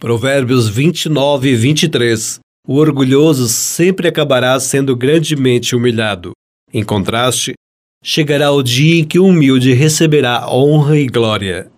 Provérbios 29 e 23. O orgulhoso sempre acabará sendo grandemente humilhado. Em contraste, chegará o dia em que o humilde receberá honra e glória.